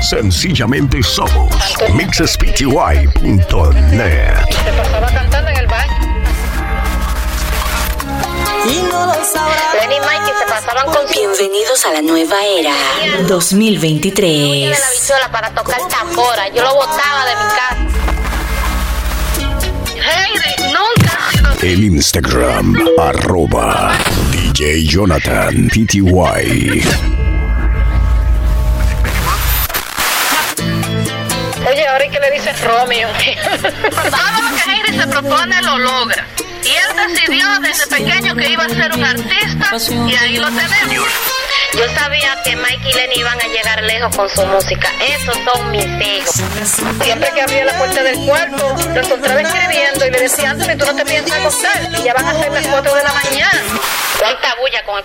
Sencillamente somos mixespty.net. Se pasaba cantando en el baño. y no lo. Lenny y Mikey se pasaban con Bienvenidos a la nueva era de 2023. la para tocar tambora. Yo lo botaba de mi casa. Heidi nunca El Instagram, arroba DJ Jonathan PTY. Oye, ahora ¿y qué le dice Romeo? Todo lo que Heidi se propone lo logra. Y él decidió desde pequeño que iba a ser un artista y ahí lo tenemos. Yo sabía que Mike y Lenny iban a llegar lejos con su música. Esos son mis hijos. Siempre que abría la puerta del cuarto, lo encontraba escribiendo y le decía, Anthony, tú no te piensas acostar. Y ya van a ser las 4 de la mañana. Cuánta bulla con el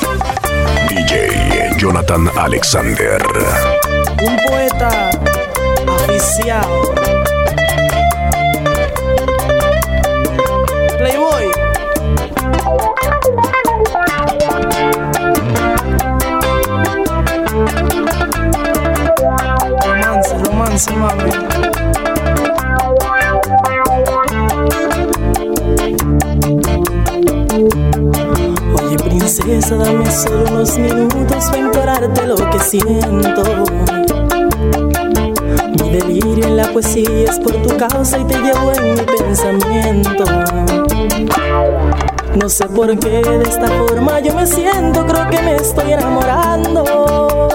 Jonathan Alexander. Un poeta oficial. Playboy. Romance, romance, mami. Oye, princesa, dame solo unos minutos para implorarte lo que siento. Mi delirio en la poesía es por tu causa y te llevo en mi pensamiento. No sé por qué de esta forma yo me siento, creo que me estoy enamorando.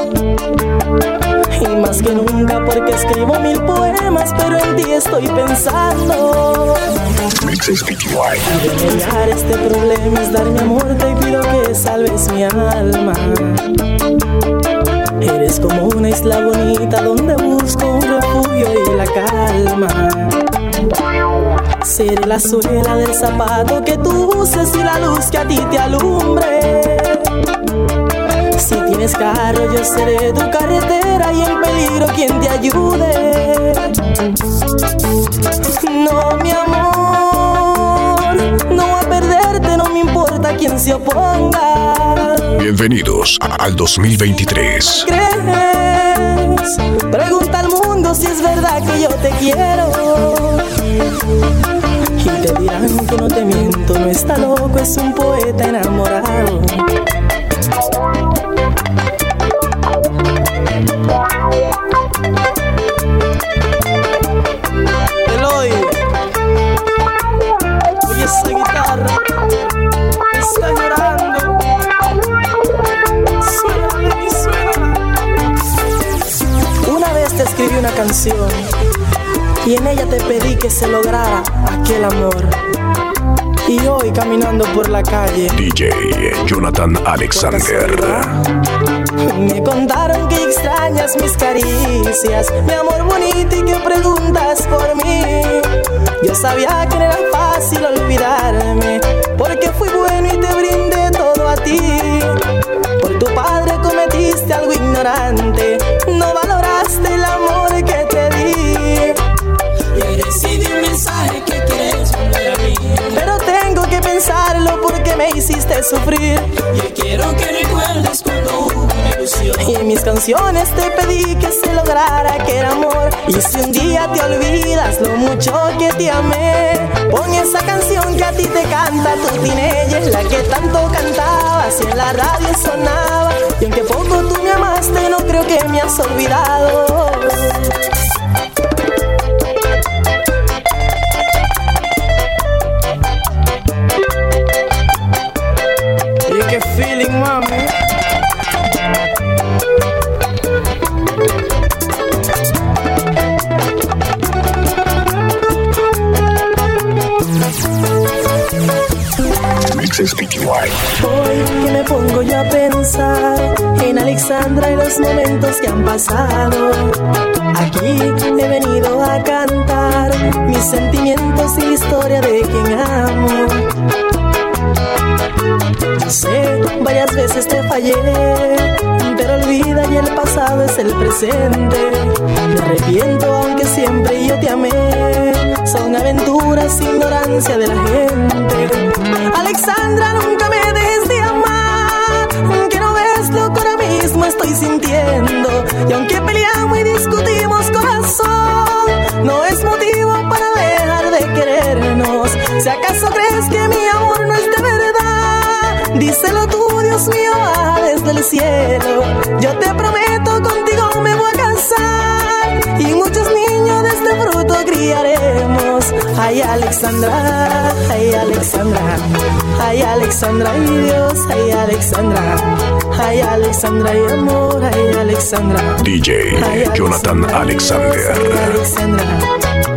Y más que nunca porque escribo mil poemas, pero en ti estoy pensando. Remediar este problema es dar mi amor, te pido que salves mi alma. Eres como una isla bonita donde busco un refugio y la calma. Seré la suela del zapato que tú uses y la luz que a ti te alumbre. Si tienes carro, yo seré tu carretera y en peligro quien te ayude. No, mi amor, no voy a perderte, no me importa quién se oponga. Bienvenidos al 2023. ¿Crees? Pregunta al mundo si es verdad que yo te quiero. Y te dirán que no te miento, no está loco, es un poeta enamorado. Canción y en ella te pedí que se lograra aquel amor. Y hoy caminando por la calle DJ Jonathan Alexander. me contaron que extrañas mis caricias, mi amor bonito y que preguntas por mí. Yo sabía que no era fácil olvidarme, porque fui bueno y te brindé todo a ti. Por tu padre cometiste algo ignorante, no valoraste me hiciste sufrir. Y quiero que recuerdes cuando hubo una ilusión. Y en mis canciones te pedí que se lograra aquel amor. Y si un día te olvidas lo mucho que te amé, pon esa canción que a ti te canta tu teenager, la que tanto cantabas y en la radio sonaba. Y aunque poco tú me amaste, no creo que me has olvidado. Pongo yo a pensar en Alexandra y los momentos que han pasado. Aquí he venido a cantar mis sentimientos y la historia de quien amo. Sé, varias veces te fallé, pero olvida y el pasado es el presente. Me arrepiento aunque siempre yo te amé. Son aventuras, ignorancia de la gente. Alexandra, nunca me estoy sintiendo. Y aunque peleamos y discutimos, corazón, no es motivo para dejar de querernos. Si acaso crees que mi amor no es de verdad, díselo tú, Dios mío, baja desde el cielo. Yo te prometo, contigo me voy a casar. Y muchos niños de este fruto criaremos. Ay, Alexandra, ay, Alexandra, ay, Alexandra, ay, Dios, ay, Alexandra, ay, Alexandra, ay, amor, ay, Alexandra. DJ Ay, Jonathan Alexander. Alexandra.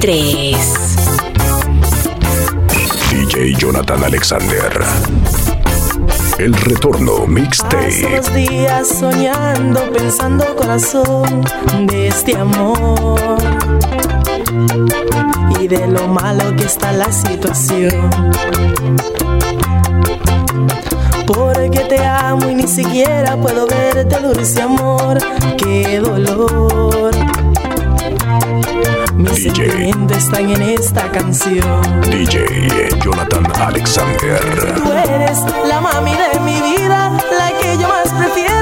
2023. DJ Jonathan Alexander. El retorno mixtape. los días soñando, pensando corazón de este amor y de lo malo que está la situación. Porque te amo y ni siquiera puedo verte, dulce amor, qué dolor. DJ. están en esta canción. DJ Jonathan Alexander. Tú eres la mami de mi vida, la que yo más prefiero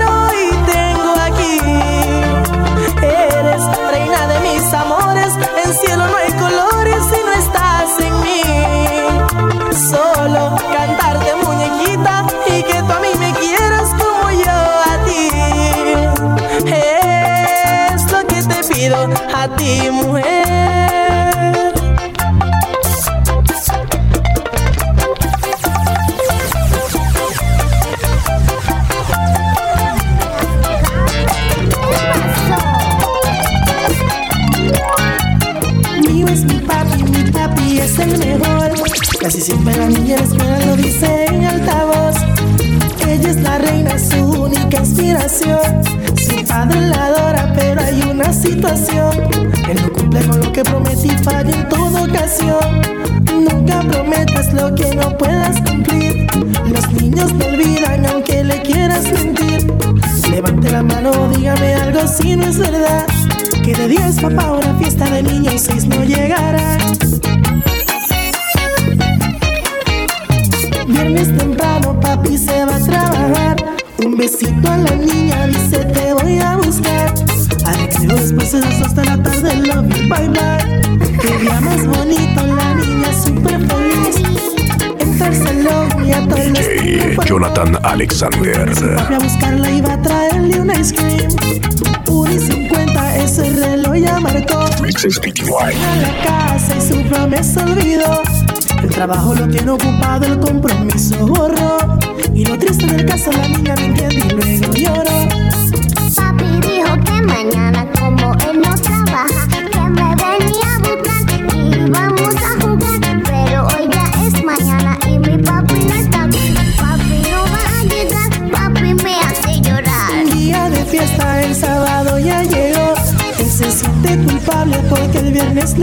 prometí, falla en toda ocasión. Nunca prometas lo que no puedas cumplir. Los niños no olvidan aunque le quieras mentir. Levante la mano, dígame algo si no es verdad. Que de 10 papá una fiesta de niños 6 no llegará. Jonathan Alexander. Papi a buscarla y va a traerle un ice cream. 1 y 50 ese reloj ya marcó. Mixes a la casa y su promesa olvidó. El trabajo lo tiene ocupado, el compromiso borró. Y lo triste del caso, la niña no entiende y luego lloró. Papi dijo que mañana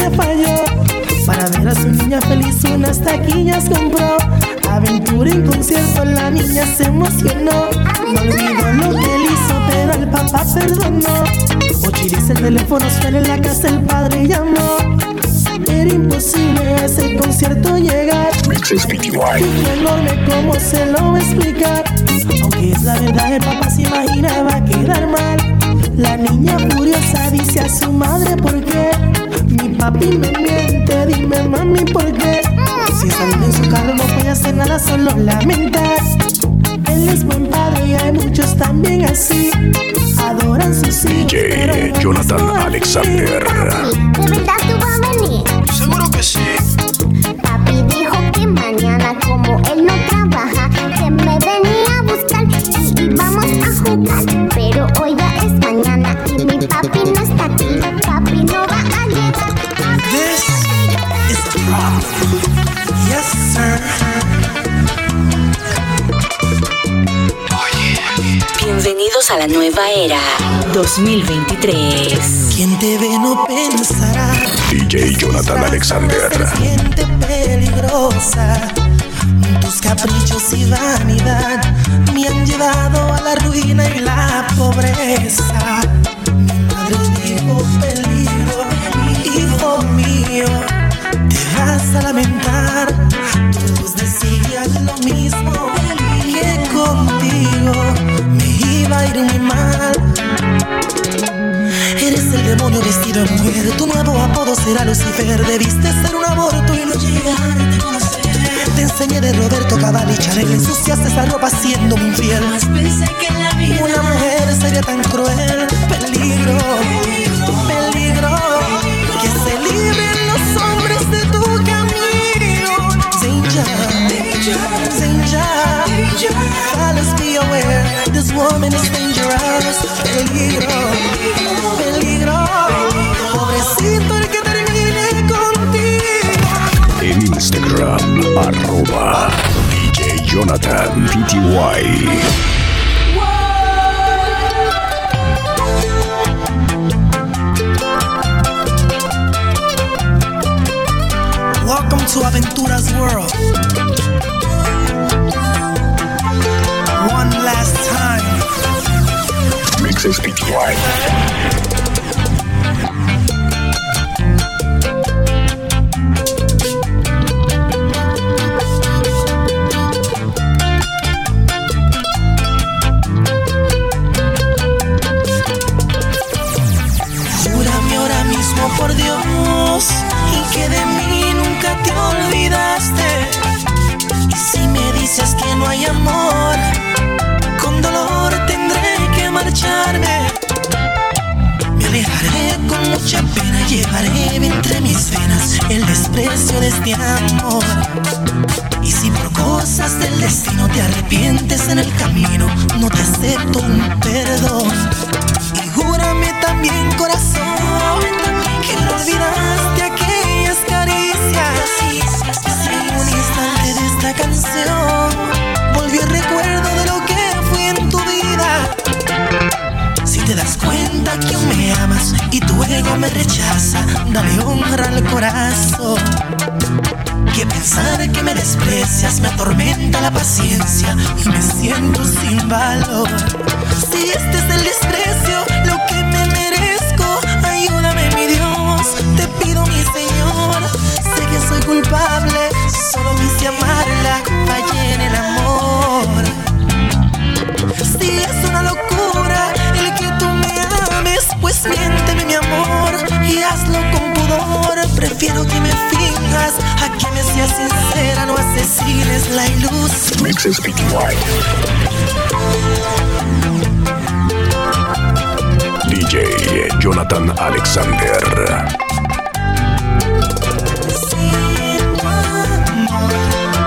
falló. Para ver a su niña feliz, unas taquillas compró. Aventura en concierto, la niña se emocionó. No olvidó lo que él hizo, pero el papá perdonó. Ochi dice el teléfono suena en la casa, el padre llamó. Era imposible a ese concierto llegar. Y enorme, ¿cómo se lo va a explicar? Aunque es la verdad, el papá se imagina va a quedar mal. La niña furiosa dice a su madre, ¿por qué? Mi papi me miente, dime mami, ¿por qué? Si saliendo en su carro no puede hacer nada, solo lamentar. Él es buen padre y hay muchos también así. Adoran sus hijos, pero DJ no Alexander. ¿De verdad tú vas a venir? Seguro que sí. Nueva era 2023. Quien te ve no pensará DJ Jonathan Alexander. Peligrosa. Tus caprichos y vanidad me han llevado a la ruina y la pobreza. Mi madre dijo peligro, hijo mío, te vas a lamentar. Todos decían lo mismo, que contigo a ir muy mal. Eres el demonio vestido en mujer. Tu nuevo apodo será Lucifer. Debiste ser un aborto y no llegarte a conocer. Te enseñé de Roberto Cavalli Chanel. Ensuciaste esa ropa siendo mi infiel. Una mujer sería tan cruel. Peligro, peligro. Que se libren los hombres de tu camino. Danger, danger. Fellas, be aware. This woman is dangerous. Peligro, peligro. Pobrecito el que termine contigo. En Instagram, arroba DJ Jonathan PTY. Welcome to Aventura's world. Time. Mixes PTY. Sin valor. Si este es el desprecio, lo que me merezco, ayúdame mi Dios, te pido mi Señor. Sé que soy culpable, solo quise amarla, fallé en el amor. Si es una locura el que tú me ames, pues miénteme mi amor y hazlo con pudor. Prefiero que me finjas a que me seas sincera, no asesines la ilusión. DJ Jonathan Alexander.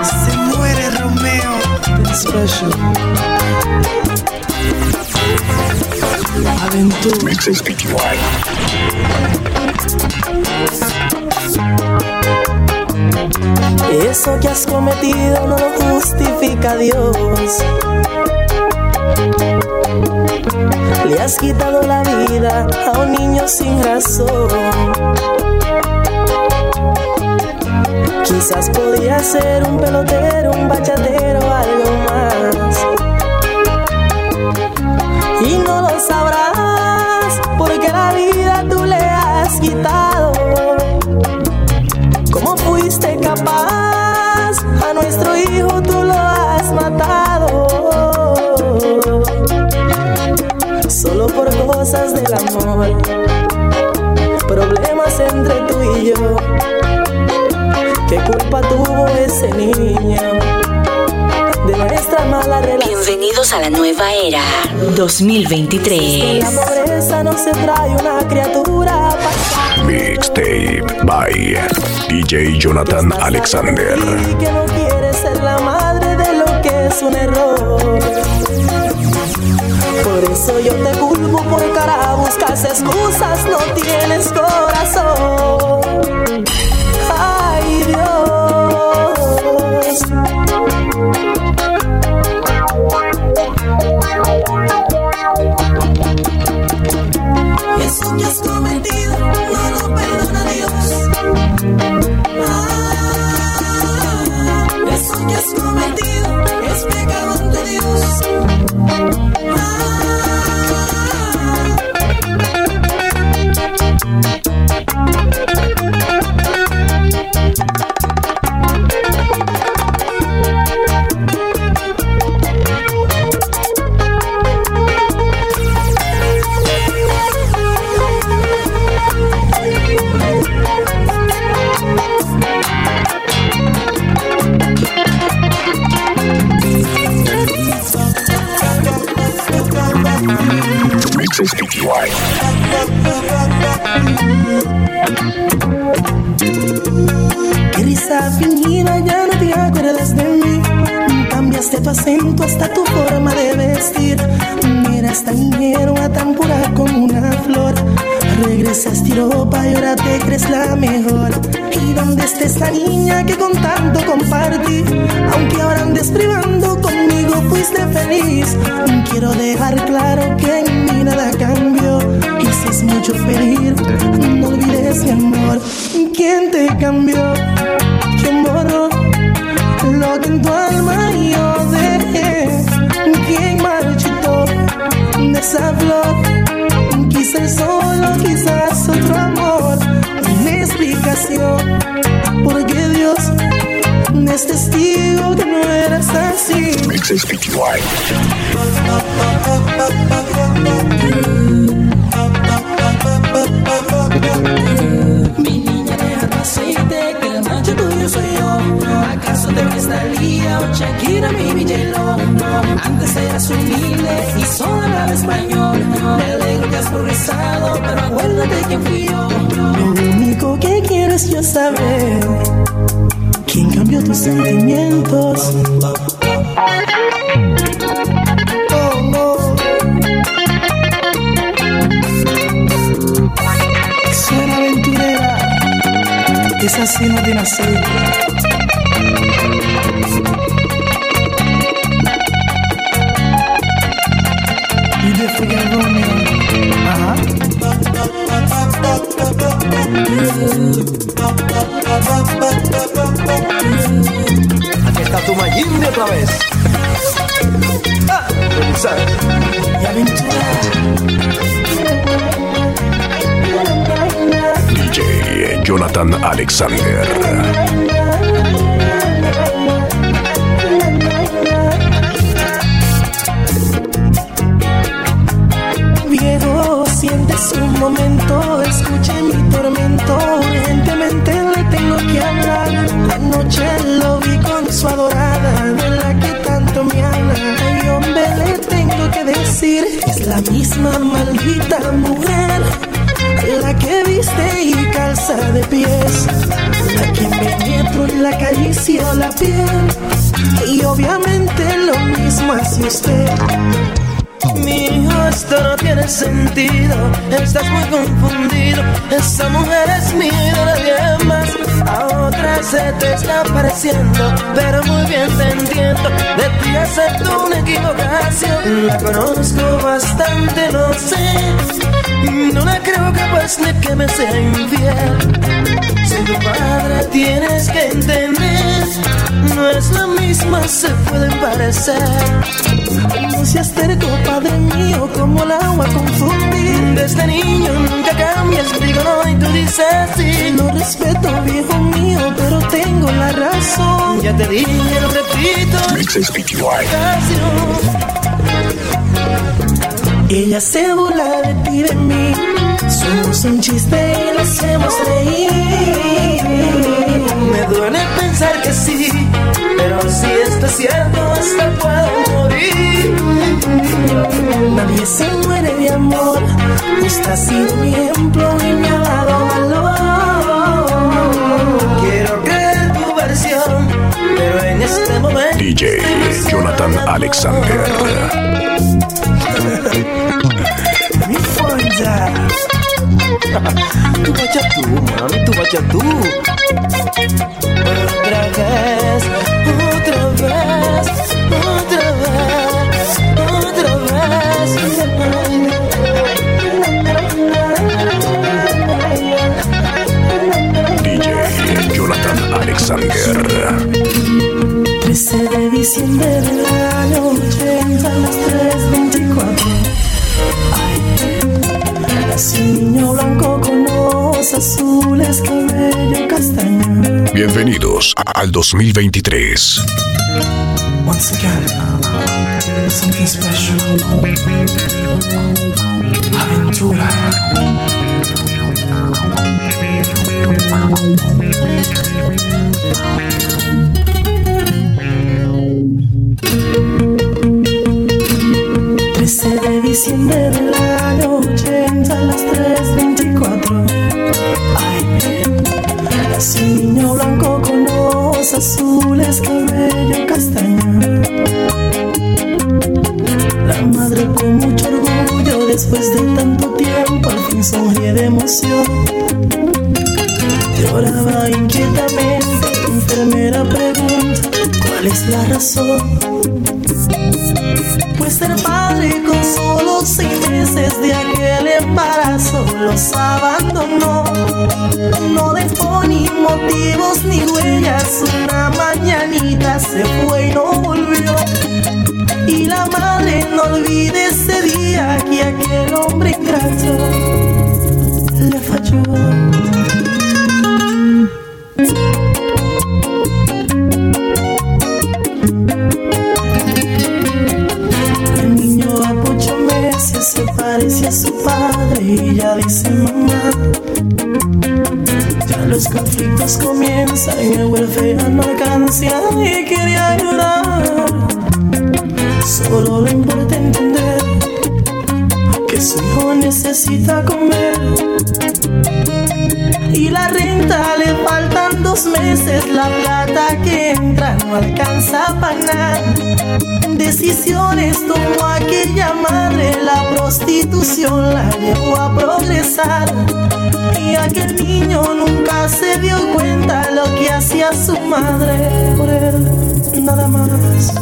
Se muere Romeo. Special. Aventura. PTY. Eso que has cometido no lo justifica a Dios. Le has quitado la vida a un niño sin razón. Quizás podía ser un pelotero, un bachatero, algo más. Y no lo sabrás porque la vida tú le has quitado. Cosas del amor. Problemas entre tú y yo. ¿Qué culpa tuvo ese niño? de nuestra mala relación. Bienvenidos a la nueva era 2023. En la pobreza no se trae una criatura pa- Mixtape by DJ Jonathan Alexander. Y que no quiere ser la madre de lo que es un error. Por eso yo te culpo por cara, buscas excusas, no tienes corazón. PTY. Qué risa fingida, ya no te acuerdas de mí. Cambiaste tu acento hasta tu forma de vestir. Eras tan ingenua, tan pura como una flor. Regresaste a Europa y ahora te crees la mejor. ¿Y dónde está esta niña que con tanto compartí? Aunque ahora andes privando conmigo, fuiste feliz. Quiero dejar claro que en mí nada cambió. Y si es mucho pedir, no olvides mi amor. ¿Quién te cambió? ¿Quién borró lo que en tu alma yo dejé? ¿Quién marchitó de esa flor? Quizás solo, quizás otro amor. Una explicación, porque Dios es testigo que no eras así. Mi niña deja tu aceite, que el macho tuyo soy yo. ¿Acaso te ves Talía o Shakira, mi Villelo? Antes eras humilde y solo hablaba español. Progresado, pero acuérdate quién fui yo. Lo único que quiero es yo saber quién cambió tus sentimientos. Oh, no. Suena aventurera, es así no tiene aceite. Aquí está tu Mayimbe otra vez. Ah, revisar. Y aventura. DJ Jonathan Alexander. La misma maldita mujer. La que viste y calza de pies, la que me penetro y la acarició la piel. Y obviamente lo mismo hace usted. Mi hijo, esto no tiene sentido. Estás muy confundido. Esa mujer es mía, nadie más. A otra se te está pareciendo, pero muy bien te entiendo. De ti acepto una equivocación. La conozco bastante, no sé. No la creo capaz de que me sea infiel. Soy tu padre, tienes que entender. No es la misma, se pueden parecer. No seas terco, padre mío, como el agua confundir. Desde niño nunca cambias, digo no y tú dices sí. Lo respeto, viejo mío, pero tengo la razón. Ya te dije, lo repito, casi no. Ella se burla de ti de mí. Somos un chiste y lo hacemos reír. Me duele pensar que sí, pero si esto es cierto, hasta puedo morir. Nadie se muere de amor. Usted ha sido mi ejemplo y me ha dado valor. Quiero creer tu versión, pero en este momento. DJ Jonathan Alexander. Mi fonda. Tu baca tú, mami, tu baca tú. Otra vez, otra vez, otra vez, otra vez. DJ Jonathan Alexander. 13 de diciembre azules, cabello castaño Bienvenidos al 2023. Once again, something special. Aventura. Blanco con ojos azules, cabello castaño. La madre con mucho orgullo, después de tanto tiempo, al fin sonríe de emoción. Lloraba inquietamente, la enfermera pregunta, ¿cuál es la razón? Pues ser padre con solo seis meses de aquel embarazo los abandonó. No dejó ni motivos ni huellas. Una mañanita se fue y no volvió. Y la madre no olvide ese día que aquel hombre ingrato le falló. Ella dice mamá. Ya los conflictos comienzan y el huérfano no alcanza y quería llorar. Solo le importa entender que su hijo necesita comer. Y la renta le faltan dos meses, la plata que entra no alcanza para nada. Decisiones tomó aquella madre, la prostitución la llevó a progresar. Y aquel niño nunca se dio cuenta lo que hacía su madre por él, nada más.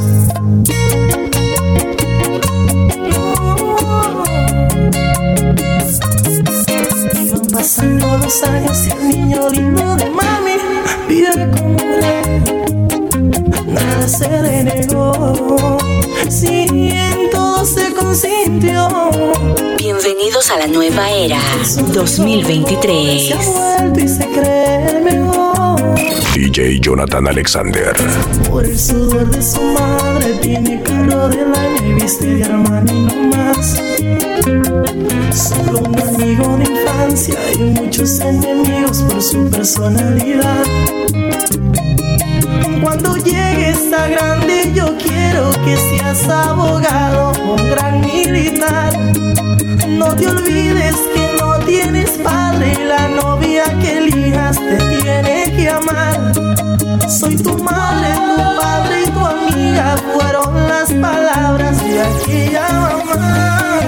Pasando los años y el niño lindo de mami vive como un rey. Nada se le negó, si en todo se consintió. Bienvenidos a la nueva era Se ha 2023. vuelto y se cree mejor. DJ Jonathan Alexander. Por el sudor de su madre tiene carro del año y viste de Armani no más. Solo un amigo de infancia y muchos enemigos por su personalidad. Cuando llegues a grande yo quiero que seas abogado o un gran militar. No te olvides que no tienes padre y la novia que elijas te tiene que amar. Soy tu madre, tu padre y tu amiga fueron las palabras de aquella mamá.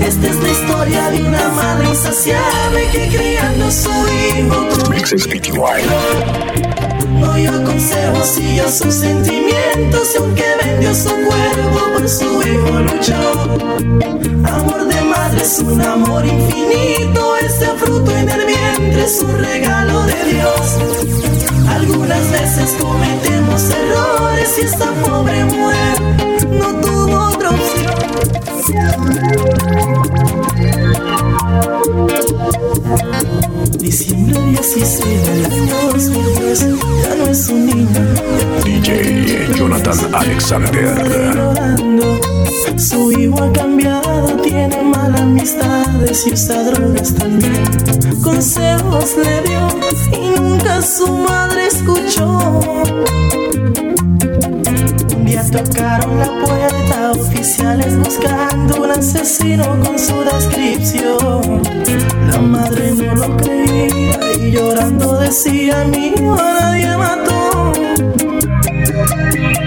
Esta es la historia de una madre insaciable que criando a su hijo Dio consejos y yo sus sentimientos y aunque vendió su cuerpo por su hijo luchó. Amor de madre es un amor infinito, este fruto en el vientre es un regalo de Dios. Algunas veces cometemos errores y esta pobre mujer no tuvo otra opción. Diciembre 16 del año 2003, Jonathan Alexander. Su hijo ha cambiado, tiene malas amistades y usa drogas también. Consejos le dio y nunca su madre escuchó. Un día tocaron la puerta, oficiales buscando un asesino con su descripción. La madre no lo creía y llorando decía: Mi hijo nadie mató.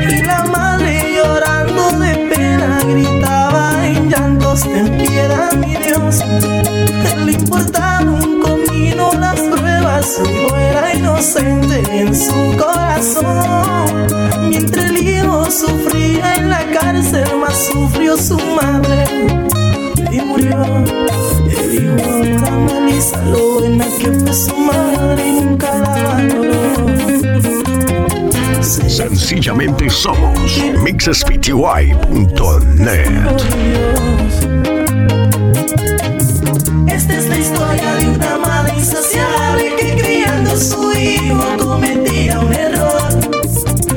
Y la madre llorando de pena gritaba en llantos: Ten piedad, mi Dios. Le importaba un comino las pruebas, su hijo era inocente en su corazón. Mientras el hijo sufría en la cárcel, más sufrió su madre y murió. El hijo ahora analiza lo buena que fue su madre nunca la valoró. Sencillamente somos mixespty.net. Esta es la historia de una madre insaciable que criando a su hijo cometía un error.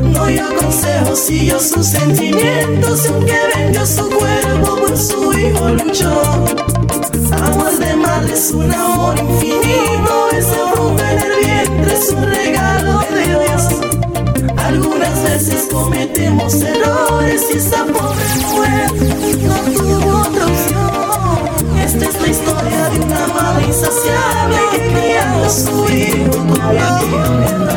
No dio consejos, siguió sus sentimientos y aunque vendió su cuerpo por su hijo luchó. Amor de madre es un amor infinito, esa bruja en el vientre es un regalo de Dios. Algunas veces cometemos errores y esa pobre mujer no tuvo otra opción. Esta es la historia de una madre insaciable que criando a su hijo cometía un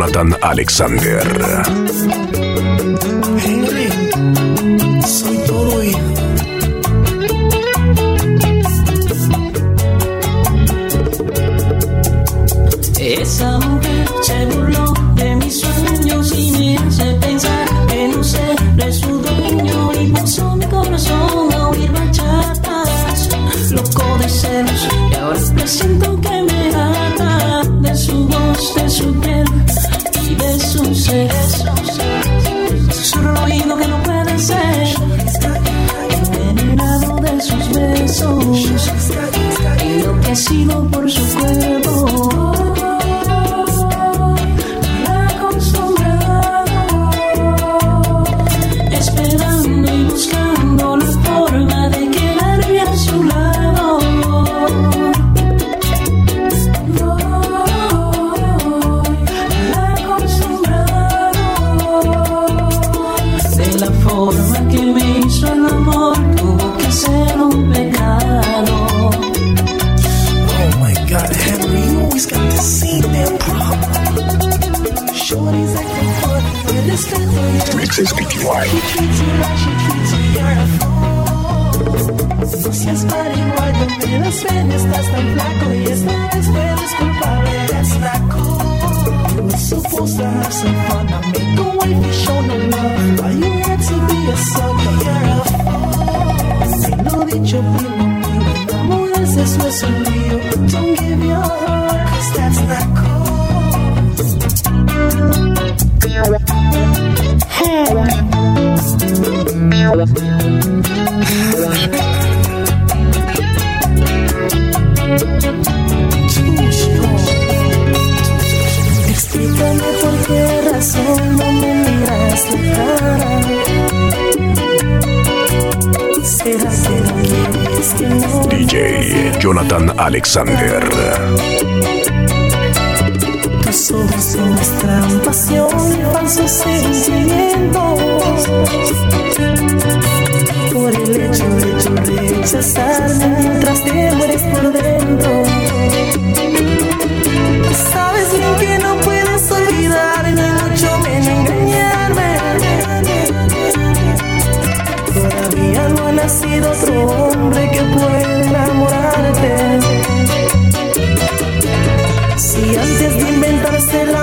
Jonathan Alexander. Enloquecido por su Jonathan Alexander. Tus ojos muestran pasión y falsos sentimientos. Por el hecho de mientras te mueres por dentro. Sabes bien que no puedes Nacido otro hombre que pueda enamorarte. Si antes de inventarse el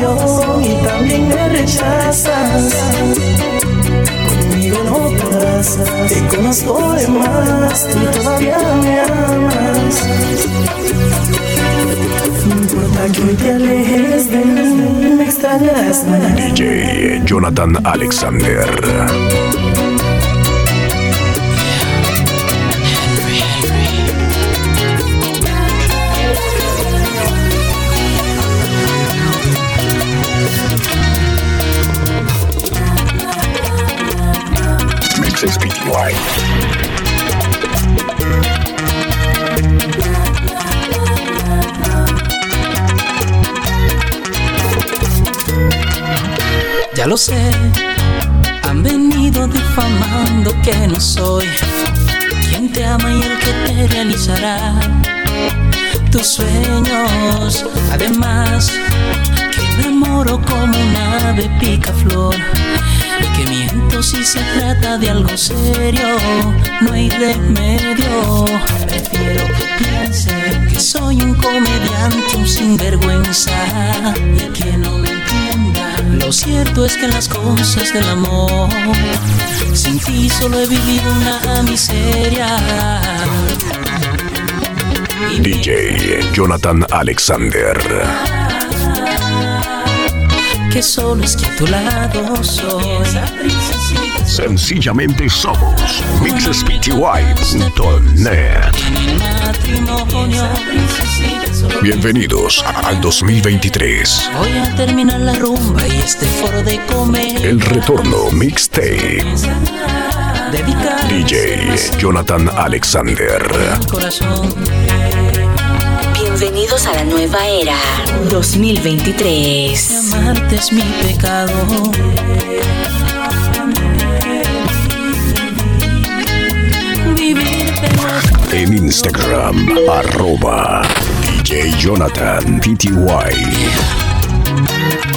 y también me rechazas. Conmigo no podrás, te conozco de más, tú todavía me amas. No importa que hoy te alejes de mí, me extrañarás. DJ Jonathan Alexander. Ya lo sé, han venido difamando que no soy quien te ama y el que te realizará tus sueños. Además, que me enamoro como un ave picaflor y que miento si se trata de algo serio. No hay remedio. Prefiero que piense que soy un comediante, un sinvergüenza y que no me entienda. Lo cierto es que las cosas del amor sin ti solo he vivido una miseria. DJ Jonathan Alexander. Que solo es que a tu lado soy. Sencillamente somos matrimonio Bienvenidos al 2023. voy a terminar la rumba y este foro de comer. El retorno mixtape. DJ Jonathan Alexander. corazón. Bienvenidos a la nueva era 2023. Amarte es mi pecado. En Instagram, arroba DJ Jonathan PTY.